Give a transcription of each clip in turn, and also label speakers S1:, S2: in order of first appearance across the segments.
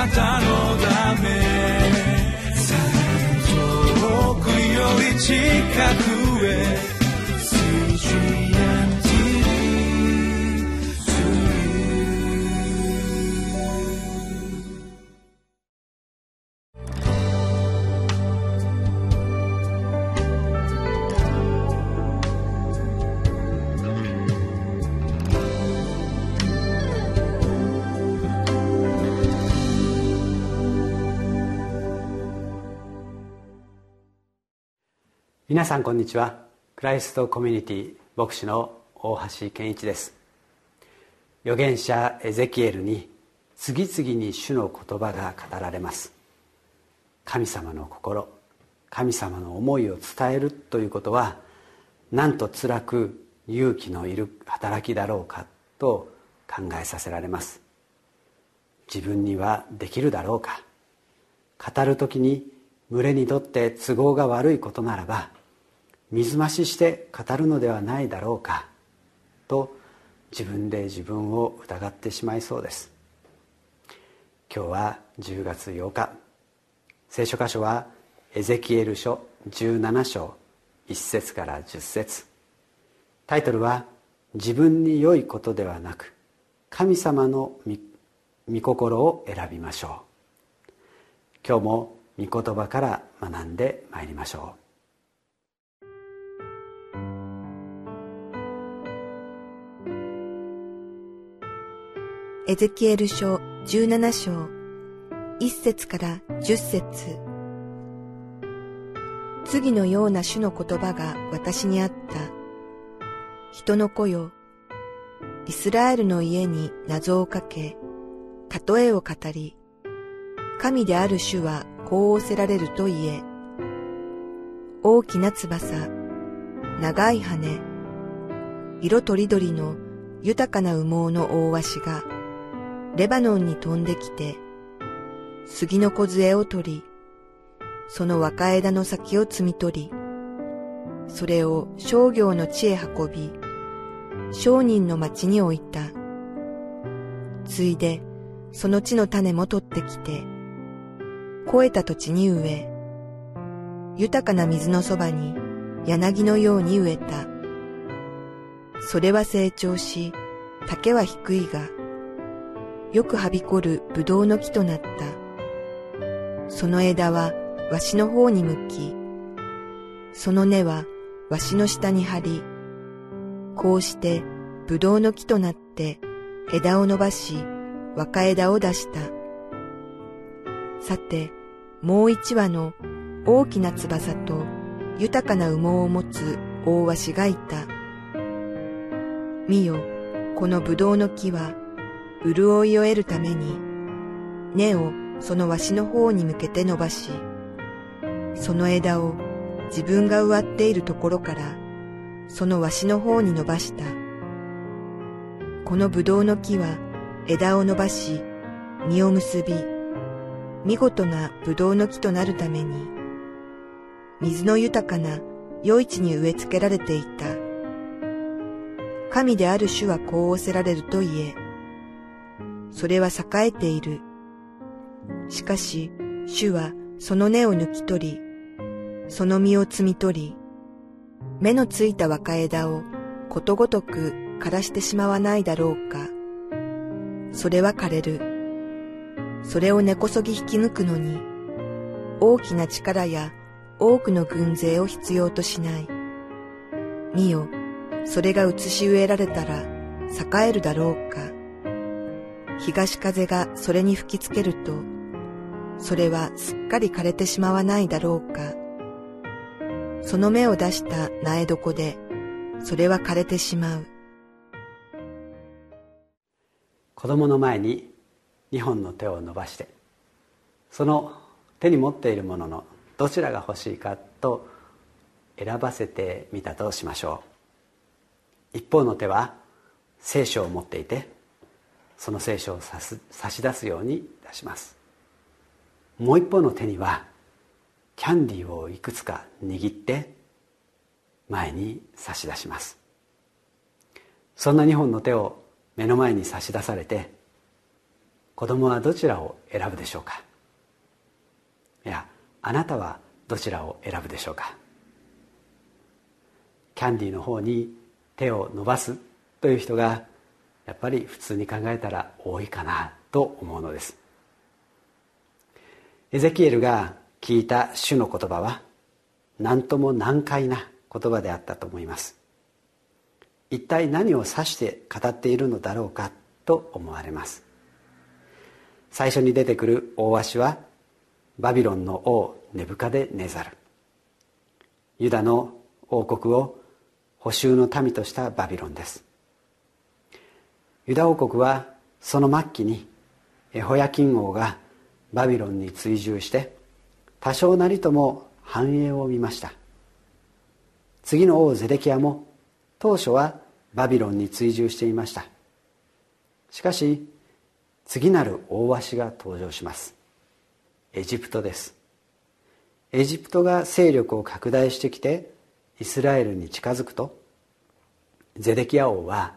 S1: なたのため。遠くより近く。
S2: 皆さんこんにちは。クライストコミュニティ牧師の大橋健一です。預言者エゼキエルに次々に主の言葉が語られます。神様の心神様の思いを伝えるということはなんと辛く勇気のいる働きだろうかと考えさせられます。自分にはできるだろうか。語る時に群れにとって都合が悪いことならば水増しして語るのではないだろうかと自分で自分を疑ってしまいそうです。今日は10月8日。聖書箇所はエゼキエル書17章1節から10節。タイトルは「自分に良いことではなく神様の御心を選びましょう」今日も御言葉から学んでまいりましょう。
S3: エゼキエル書17章1節から10節次のような主の言葉が私にあった。人の子よ、イスラエルの家に謎をかけ、例えを語り、神である主はこう仰せられると言え。大きな翼、長い羽、色とりどりの豊かな羽毛の大鷲がレバノンに飛んできて、杉の梢を取り、その若枝の先を摘み取り、それを商業の地へ運び、商人の町に置いた。ついで、その地の種も取ってきて、肥えた土地に植え、豊かな水のそばに柳のように植えた。それは成長し、竹は低いが、よくはびこるぶどうの木となった。その枝はわしの方に向き、その根はわしの下に張り、こうしてぶどうの木となって枝を伸ばし若枝を出した。さて、もう一羽の大きな翼と豊かな羽毛を持つ大わしがいた。見よ、このぶどうの木は潤いを得るために、根をそのわしの方に向けて伸ばし、その枝を自分が植わっているところから、そのわしの方に伸ばした。このぶどうの木は枝を伸ばし、実を結び、見事なぶどうの木となるために、水の豊かな余市に植え付けられていた。神である主はこう仰せられると言え、それは栄えている。しかし、主はその根を抜き取り、その実を摘み取り、目のついた若枝をことごとく枯らしてしまわないだろうか。それは枯れる。それを根こそぎ引き抜くのに、大きな力や多くの軍勢を必要としない。見よ、それが移し植えられたら栄えるだろうか。東風がそれに吹きつけると、それはすっかり枯れてしまわないだろうか。その芽を出した苗床で、それは枯れてしまう。
S2: 子供の前に2本の手を伸ばしてその手に持っているもののどちらが欲しいかと選ばせてみたとしましょう一方の手は聖書を持っていてその聖書を差し出すように出します。もう一方の手にはキャンディーをいくつか握って前に差し出します。そんな2本の手を目の前に差し出されて子供はどちらを選ぶでしょうか？いやあなたはどちらを選ぶでしょうか？キャンディーの方に手を伸ばすという人がやっぱり普通に考えたら多いかなと思うのです。エゼキエルが聞いた主の言葉は何とも難解な言葉であったと思います。一体何を指して語っているのだろうかと思われます。最初に出てくる大鷲はバビロンの王ネブカデネザル。ユダの王国を補修の民としたバビロンです。ユダ王国はその末期にエホヤキン王がバビロンに追従して多少なりとも繁栄を見ました。次の王ゼデキアも当初はバビロンに追従していました。しかし次なる大鷲が登場します。エジプトです。エジプトが勢力を拡大してきてイスラエルに近づくとゼデキア王は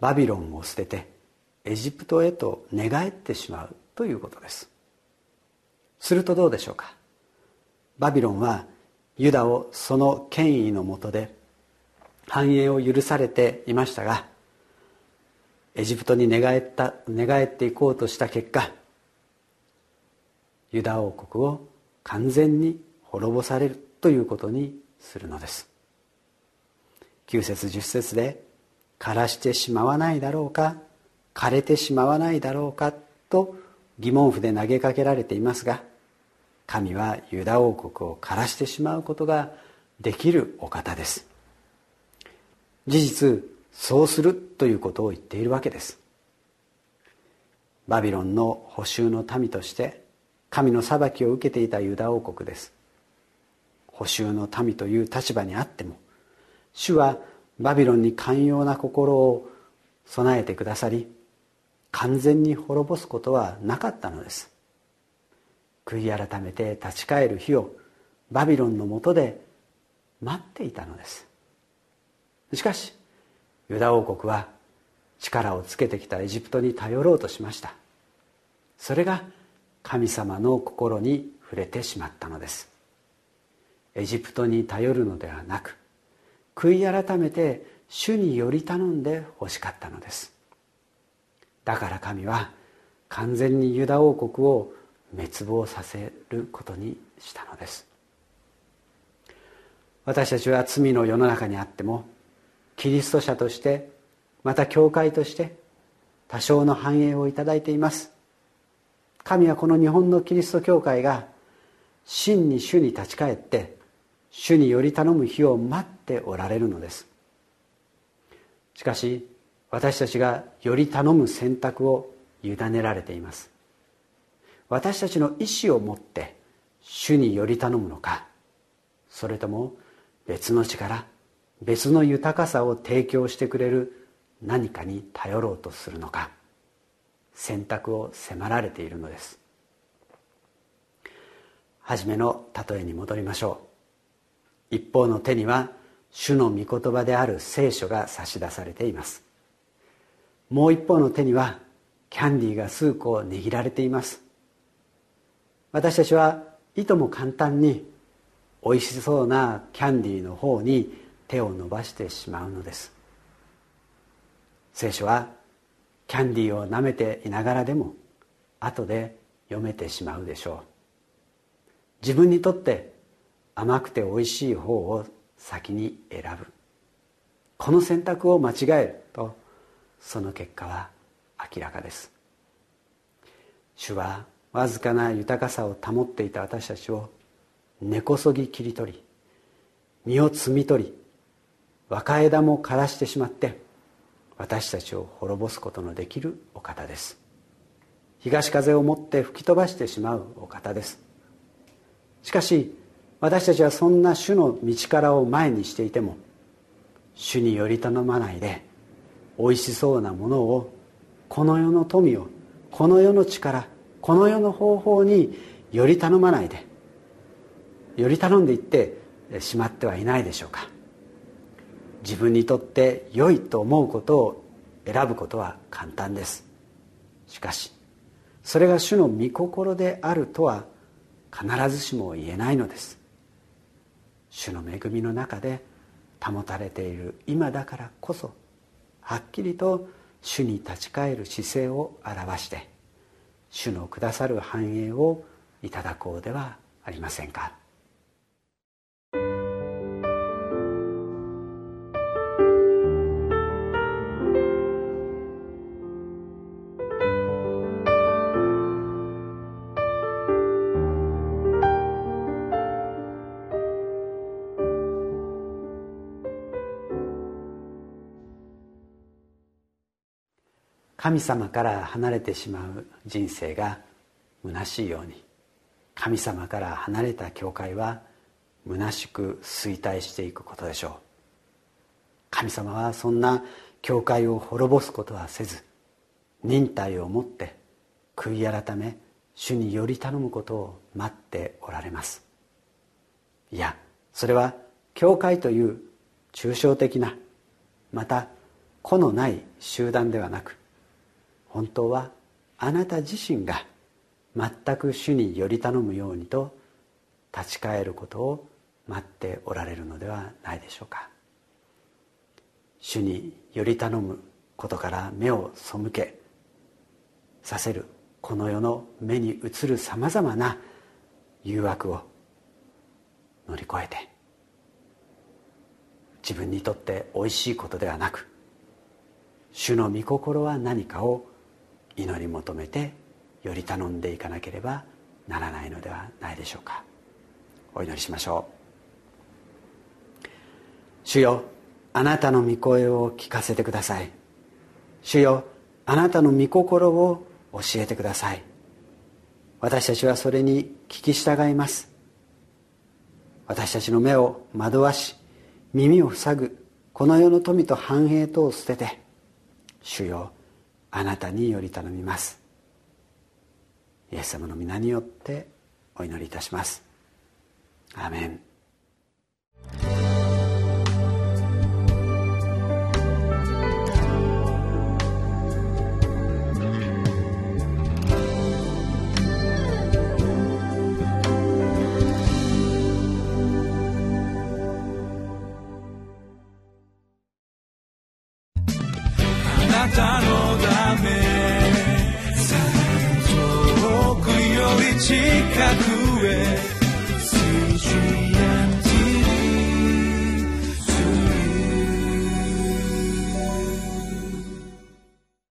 S2: バビロンを捨ててエジプトへと寝返ってしまうということです。するとどうでしょうか？バビロンはユダをその権威のもとで繁栄を許されていましたがエジプトに寝返った寝返っていこうとした結果ユダ王国を完全に滅ぼされるということにするのです。9節10節で「枯らしてしまわないだろうか枯れてしまわないだろうか」と疑問符で投げかけられていますが神はユダ王国を枯らしてしまうことができるお方です。事実そうするということを言っているわけです。バビロンの補修の民として神の裁きを受けていたユダ王国です。補修の民という立場にあっても主はバビロンに寛容な心を備えてくださり完全に滅ぼすことはなかったのです。悔い改めて立ち返る日をバビロンのもとで待っていたのです。しかしユダ王国は力をつけてきたエジプトに頼ろうとしました。それが神様の心に触れてしまったのです。エジプトに頼るのではなく悔い改めて主により頼んでほしかったのです。だから神は完全にユダ王国を滅亡させることにしたのです。私たちは罪の世の中にあってもキリスト者としてまた教会として多少の繁栄をいただいています。神はこの日本のキリスト教会が真に主に立ち返って主により頼む日を待っておられるのです。しかし私たちがより頼む選択を委ねられています。私たちの意思を持って主により頼むのか。それとも別の力別の豊かさを提供してくれる何かに頼ろうとするのか。選択を迫られているのです。初めの例えに戻りましょう。一方の手には主の御言葉である聖書が差し出されています。もう一方の手にはキャンディーが数個握られています。私たちはいとも簡単に美味しそうなキャンディーの方に手を伸ばしてしまうのです。聖書はキャンディーを舐めていながらでも後で読めてしまうでしょう。自分にとって甘くて美味しい方を先に選ぶ。この選択を間違えるとその結果は明らかです。主はわずかな豊かさを保っていた私たちを根こそぎ切り取り実を摘み取り若枝も枯らしてしまって私たちを滅ぼすことのできるお方です。東風を持って吹き飛ばしてしまうお方です。しかし私たちはそんな主の道からを前にしていても主により頼まないでおいしそうなものをこの世の富をこの世の力この世の方法により頼まないでより頼んでいってしまってはいないでしょうか。自分にとって良いと思うことを選ぶことは簡単です。しかしそれが主の御心であるとは必ずしも言えないのです。主の恵みの中で保たれている今だからこそはっきりと主に立ち返る姿勢を表して主のくださる繁栄をいただこうではありませんか。神様から離れてしまう人生が虚しいように。神様から離れた教会は虚しく衰退していくことでしょう。神様はそんな教会を滅ぼすことはせず忍耐をもって悔い改め主により頼むことを待っておられます。いやそれは教会という抽象的なまた個のない集団ではなく本当はあなた自身が全く主により頼むようにと立ち返ることを待っておられるのではないでしょうか。主により頼むことから目を背けさせるこの世の目に映るさまざまな誘惑を乗り越えて自分にとっておいしいことではなく主の御心は何かを祈り求めてより頼んでいかなければならないのではないでしょうか。お祈りしましょう。主よあなたの御声を聞かせてください。主よあなたの御心を教えてください。私たちはそれに聞き従います。私たちの目を惑わし耳を塞ぐこの世の富と繁栄とを捨てて主よあなたにより頼みます。イエス様の皆によってお祈りいたします。アメン。
S1: 遠くより近くへ